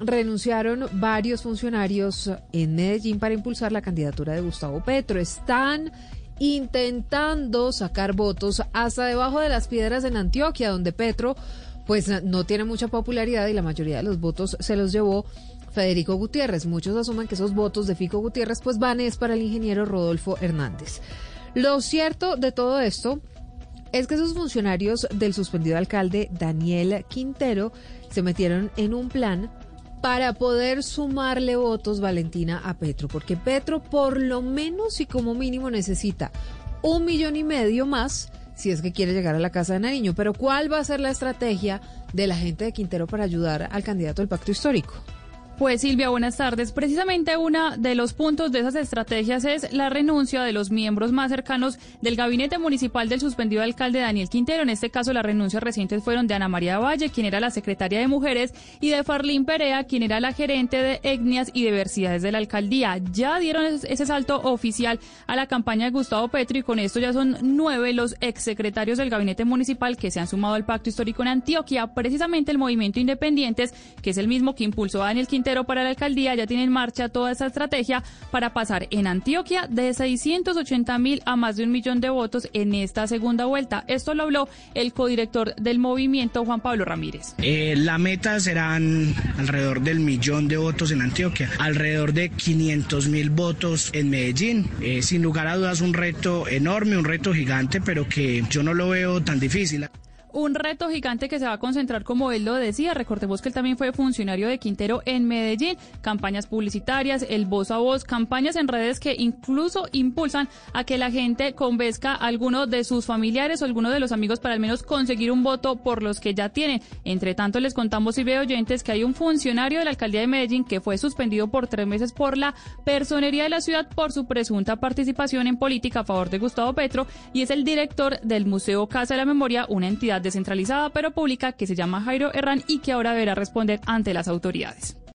renunciaron varios funcionarios en Medellín para impulsar la candidatura de Gustavo Petro. Están intentando sacar votos hasta debajo de las piedras en Antioquia, donde Petro pues no tiene mucha popularidad y la mayoría de los votos se los llevó Federico Gutiérrez. Muchos asumen que esos votos de Fico Gutiérrez pues van es para el ingeniero Rodolfo Hernández. Lo cierto de todo esto es que esos funcionarios del suspendido alcalde Daniel Quintero se metieron en un plan para poder sumarle votos, Valentina, a Petro, porque Petro por lo menos y como mínimo necesita un millón y medio más si es que quiere llegar a la Casa de Nariño. Pero ¿cuál va a ser la estrategia de la gente de Quintero para ayudar al candidato del pacto histórico? Pues Silvia, buenas tardes. Precisamente uno de los puntos de esas estrategias es la renuncia de los miembros más cercanos del gabinete municipal del suspendido alcalde Daniel Quintero. En este caso, las renuncias recientes fueron de Ana María Valle, quien era la secretaria de Mujeres, y de Farlín Perea, quien era la gerente de etnias y diversidades de la alcaldía. Ya dieron ese salto oficial a la campaña de Gustavo Petro y con esto ya son nueve los exsecretarios del gabinete municipal que se han sumado al pacto histórico en Antioquia. Precisamente el movimiento Independientes, que es el mismo que impulsó a Daniel Quintero, para la alcaldía ya tiene en marcha toda esa estrategia para pasar en Antioquia de 680 mil a más de un millón de votos en esta segunda vuelta. Esto lo habló el codirector del movimiento, Juan Pablo Ramírez. Eh, la meta serán alrededor del millón de votos en Antioquia, alrededor de 500 mil votos en Medellín. Eh, sin lugar a dudas un reto enorme, un reto gigante, pero que yo no lo veo tan difícil un reto gigante que se va a concentrar, como él lo decía. Recordemos que él también fue funcionario de Quintero en Medellín. Campañas publicitarias, el voz a voz, campañas en redes que incluso impulsan a que la gente convenzca a alguno de sus familiares o alguno de los amigos para al menos conseguir un voto por los que ya tienen. Entre tanto, les contamos y veo oyentes que hay un funcionario de la alcaldía de Medellín que fue suspendido por tres meses por la personería de la ciudad por su presunta participación en política a favor de Gustavo Petro y es el director del Museo Casa de la Memoria, una entidad descentralizada pero pública que se llama Jairo Herrán y que ahora deberá responder ante las autoridades.